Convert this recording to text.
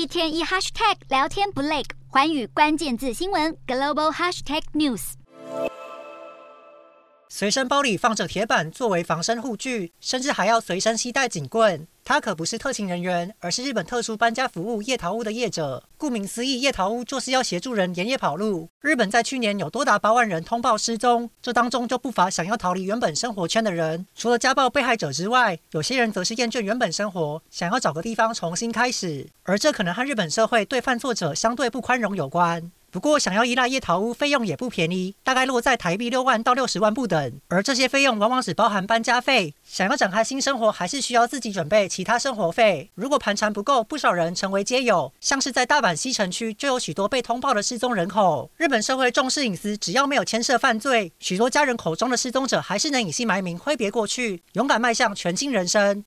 一天一 hashtag 聊天不累，环宇关键字新闻 global hashtag news。随身包里放着铁板作为防身护具，甚至还要随身携带警棍。他可不是特勤人员，而是日本特殊搬家服务夜逃屋的业者。顾名思义，夜逃屋就是要协助人连夜跑路。日本在去年有多达八万人通报失踪，这当中就不乏想要逃离原本生活圈的人。除了家暴被害者之外，有些人则是厌倦原本生活，想要找个地方重新开始。而这可能和日本社会对犯错者相对不宽容有关。不过，想要依赖夜逃屋，费用也不便宜，大概落在台币六万到六十万不等。而这些费用往往只包含搬家费，想要展开新生活，还是需要自己准备其他生活费。如果盘缠不够，不少人成为街友，像是在大阪西城区就有许多被通报的失踪人口。日本社会重视隐私，只要没有牵涉犯罪，许多家人口中的失踪者还是能隐姓埋名挥别过去，勇敢迈向全新人生。